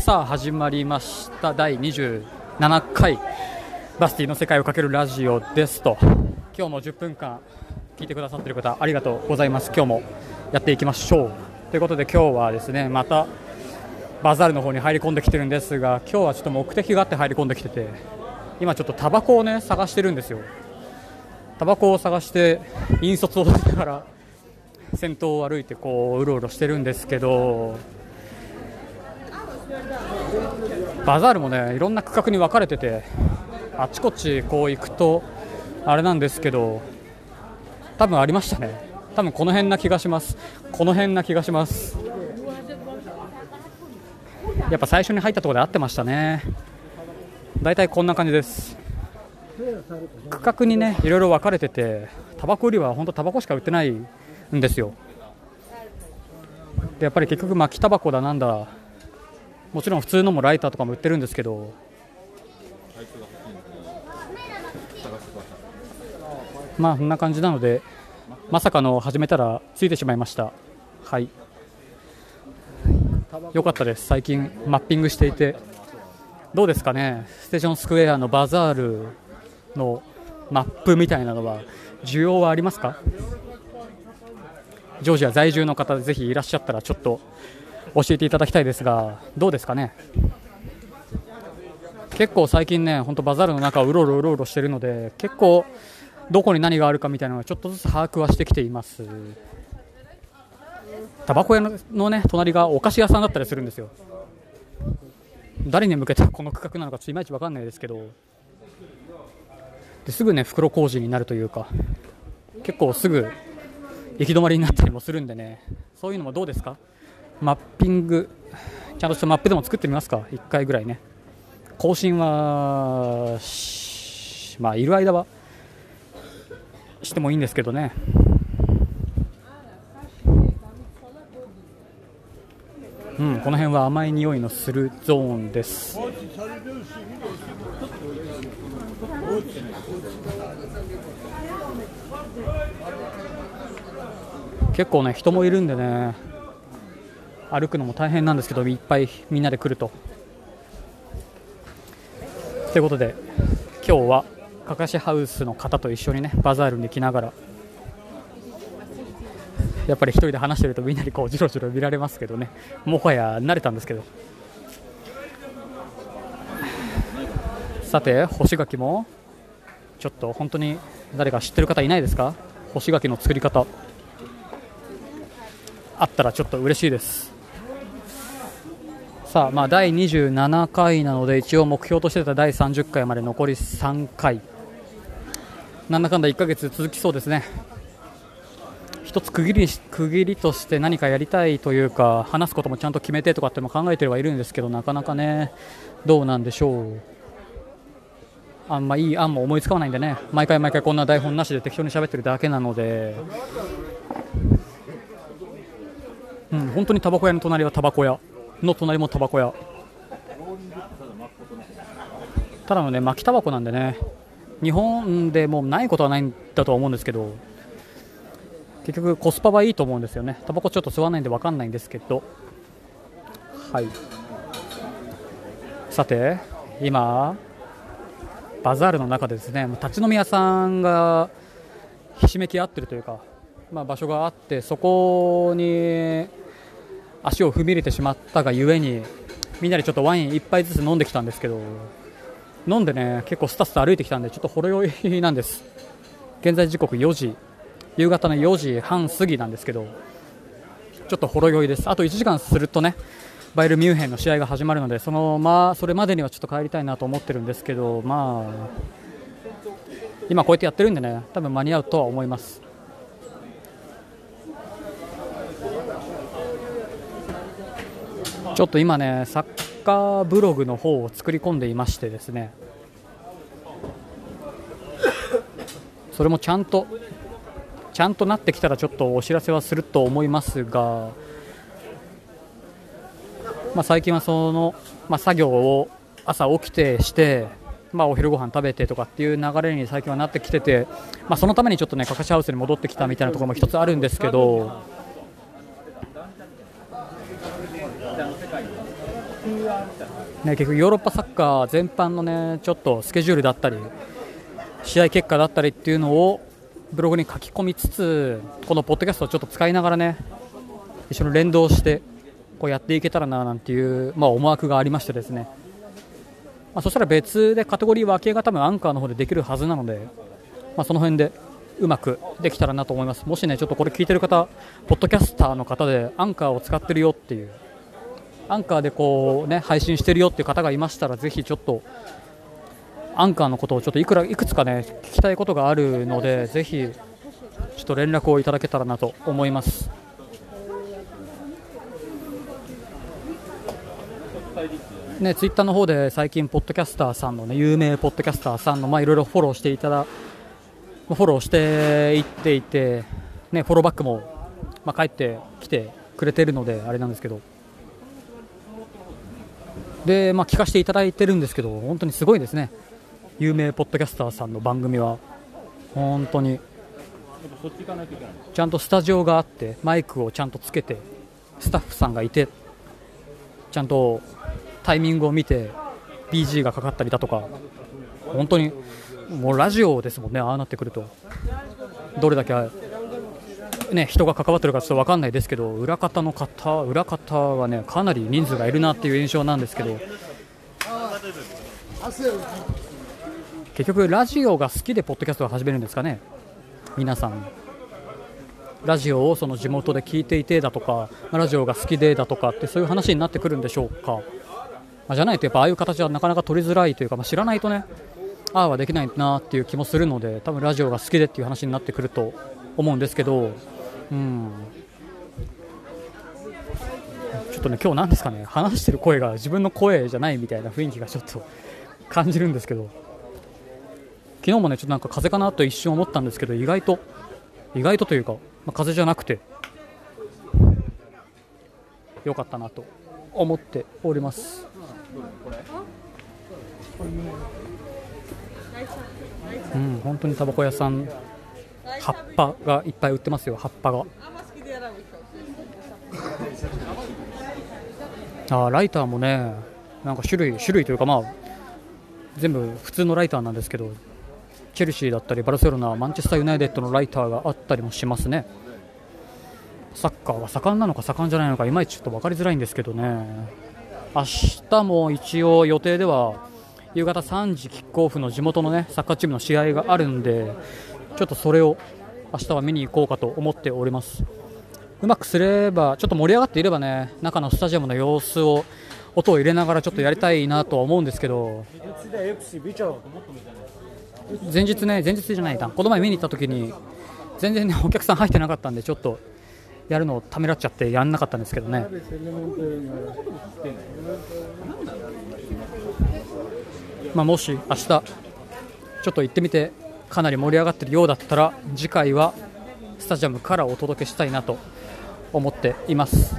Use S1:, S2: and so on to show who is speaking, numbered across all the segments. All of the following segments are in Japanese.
S1: さあ始まりました。第27回バスティの世界をかけるラジオですと。今日も10分間聞いてくださっている方ありがとうございます。今日もやっていきましょう。ということで今日はですねまたバザールの方に入り込んできてるんですが今日はちょっと目的があって入り込んできてて今ちょっとタバコをね探してるんですよ。タバコを探して引率をしながら先頭を歩いてこううろうろしてるんですけどバザールもねいろんな区画に分かれててあちこちこう行くとあれなんですけど多分ありましたね。多分この辺な気がします。この辺な気がします。やっぱ最初に入ったところで合ってましたね。大体こんな感じです。区画にねいろいろ分かれててタバコ売りは本当タバコしか売ってないんですよ。でやっぱり結局巻きタバコだなんだもちろん普通のもライターとかも売ってるんですけど。まあこんな感じなのでまさかの始めたらついてしまいました。はい。よかったです。最近マッピングしていて。どうですかね。ステーションスクエアのバザールのマップみたいなのは需要はありますか？ジョージア在住の方ぜひいらっしゃったらちょっと教えていただきたいですがどうですかね？結構最近ね本当バザールの中うろうろうろうろしてるので結構どこに何があるかみたいなのがちょっとずつ把握はしてきています。タバコ屋のね隣がお菓子屋さんだったりするんですよ。誰に向けてこの区画なのかちょっといまいち分かんないですけど。ですぐね袋小路になるというか結構すぐ行き止まりになったりもするんでね。そういうのもどうですか？マッピングちゃんとしたマップでも作ってみますか。1回ぐらいね。更新はまあいる間はしてもいいんですけどね。うん、この辺は甘い匂いのするゾーンです。結構ね人もいるんでね。歩くのも大変なんですけどいっぱいみんなで来ると。ということで今日はかかしハウスの方と一緒にねバザールに来ながらやっぱり一人で話してるとみんなにこうじろじろ見られますけどね。もはや慣れたんですけど。さて干し柿もちょっと本当に誰か知ってる方いないですか？干し柿の作り方。あったらちょっと嬉しいです。さあまあ第27回なので一応目標としてた第30回まで残り3回。なんだかんだ1ヶ月続きそうですね。一つ区切り区切りとして何かやりたいというか話すこともちゃんと決めてとかっても考えてはいるんですけどなかなかねどうなんでしょう。あんまいい案も思いつかないんでね。毎回毎回こんな台本なしで適当に喋ってるだけなので。うん本当にタバコ屋の隣はタバコ屋。の隣もタバコ屋。ただのね巻きタバコなんでね日本でもうないことはないんだとは思うんですけど結局コスパはいいと思うんですよね。タバコちょっと吸わないんで分かんないんですけど。はい。さて今バザールの中でですね立ち飲み屋さんがひしめき合ってるというか、まあ、場所があってそこに足を踏み入れてしまったがゆえにみんなでちょっとワイン1杯ずつ飲んできたんですけど飲んでね結構スタスタ歩いてきたんでちょっとほろ酔いなんです。現在時刻4時夕方の4時半過ぎなんですけどちょっとほろ酔いです。あと1時間するとねバイルミュンヘンの試合が始まるのでそのまあそれまでにはちょっと帰りたいなと思ってるんですけどまあ今こうやってやってるんでね多分間に合うとは思います。ちょっと今ねサッカーブログの方を作り込んでいましてですね。それもちゃんとちゃんとなってきたらちょっとお知らせはすると思いますが、まあ、最近はその、まあ、作業を朝起きてして、まあ、お昼ご飯食べてとかっていう流れに最近はなってきてて、まあ、そのためにちょっとねかかしハウスに戻ってきたみたいなところも一つあるんですけどね、結局ヨーロッパサッカー全般のねちょっとスケジュールだったり試合結果だったりっていうのをブログに書き込みつつこのポッドキャストをちょっと使いながらね一緒に連動してこうやっていけたらななんていう、まあ、思惑がありましてですね、まあ、そしたら別でカテゴリー分けが多分アンカーの方でできるはずなので、まあ、その辺でうまくできたらなと思います。もしねちょっとこれ聞いてる方ポッドキャスターの方でアンカーを使ってるよっていうアンカーでこうね配信してるよっていう方がいましたらぜひちょっとアンカーのことをちょっといくらいくつかね聞きたいことがあるのでぜひちょっと連絡をいただけたらなと思います。ね、ツイッターの方で最近、ポッドキャスターさんのね、有名ポッドキャスターさんの、まあ、いろいろフォローしていただ、フォローしていっていて、ね、フォローバックも、まあ、帰ってきてくれているので、あれなんですけど、で、まあ、聞かせていただいてるんですけど、本当にすごいですね、有名ポッドキャスターさんの番組は、本当に、ちゃんとスタジオがあって、マイクをちゃんとつけて、スタッフさんがいて、ちゃんとタイミングを見て BG がかかったりだとか。本当にもうラジオですもんね、ああなってくると。どれだけ、ね、人が関わってるかちょっと分かんないですけど裏方の方裏方はねかなり人数がいるなっていう印象なんですけど。結局ラジオが好きでポッドキャストを始めるんですかね皆さん。ラジオをその地元で聞いていてだとかラジオが好きでだとかってそういう話になってくるんでしょうか。まあ、じゃないとやっぱああいう形はなかなか取りづらいというか、まあ、知らないとねああはできないなっていう気もするので多分ラジオが好きでっていう話になってくると思うんですけど、ちょっとね今日なんですかね。話してる声が自分の声じゃないみたいな雰囲気がちょっと感じるんですけど。昨日もねちょっとなんか風邪かなと一瞬思ったんですけど意外と意外とというか、まあ、風邪じゃなくて良かったなと思っております。うん、本当にタバコ屋さん葉っぱがいっぱい売ってますよ葉っぱが。あライターもねなんか種類種類というかまあ全部普通のライターなんですけどチェルシーだったりバルセロナマンチェスターユナイテッドのライターがあったりもしますね。サッカーは盛んなのか盛んじゃないのかいまいちちょっと分かりづらいんですけどね。明日も一応予定では夕方3時キックオフの地元のねサッカーチームの試合があるんでちょっとそれを明日は見に行こうかと思っております。うまくすればちょっと盛り上がっていればね中のスタジアムの様子を音を入れながらちょっとやりたいなとは思うんですけど。前日ね前日じゃないな。この前見に行った時に全然ねお客さん入ってなかったんでちょっとやるのをためらっちゃってやんなかったんですけどね。まあ、もし明日ちょっと行ってみてかなり盛り上がっているようだったら次回はスタジアムからお届けしたいなと思っています。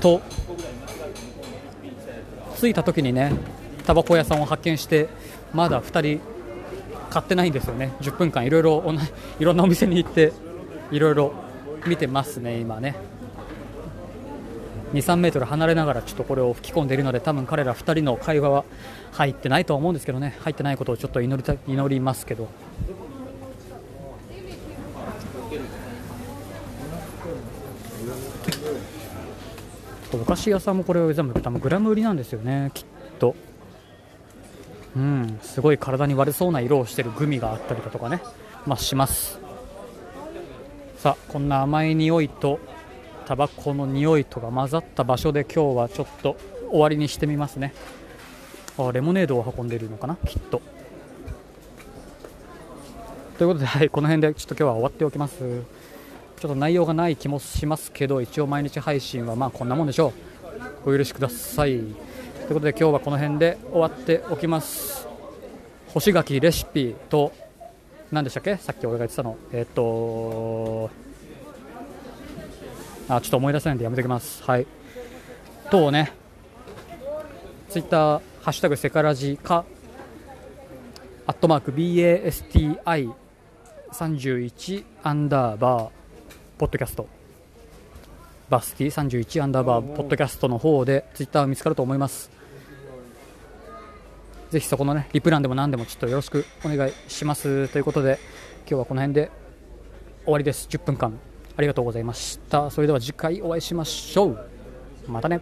S1: と着いた時にねタバコ屋さんを発見してまだ2人買ってないんですよね、10分間いろいろいろんなお店に行っていろいろ見てますね、今ね。2、3メートル離れながらちょっとこれを吹き込んでいるので多分彼ら2人の会話は入ってないとは思うんですけどね入ってないことをちょっと祈りた祈りますけど。お菓子屋さんもこれを全部多分グラム売りなんですよねきっと。うん、すごい体に悪そうな色をしてるグミがあったりだとかね、まあ、しますさあこんな甘い匂いとタバコの匂いとが混ざった場所で今日はちょっと終わりにしてみますね。あレモネードを運んでいるのかな？きっと。ということで、はい、この辺でちょっと今日は終わっておきます。ちょっと内容がない気もしますけど一応毎日配信はまあこんなもんでしょう。お許しください。ということで今日はこの辺で終わっておきます。干し柿レシピと何でしたっけ？さっき俺が言ってたの。えっ、とあちょっと思い出せないんでやめておきます。はい、とね、ツイッター、ハッシュタグセカラジか、アットマーク BASTI31 アンダーバー、ポッドキャスト、バスティ31アンダーバー、ポッドキャストの方でツイッター見つかると思います。ぜひそこのね、リプランでも何でもちょっとよろしくお願いします。ということで、今日はこの辺で終わりです。10分間。ありがとうございました。それでは次回お会いしましょう。またね。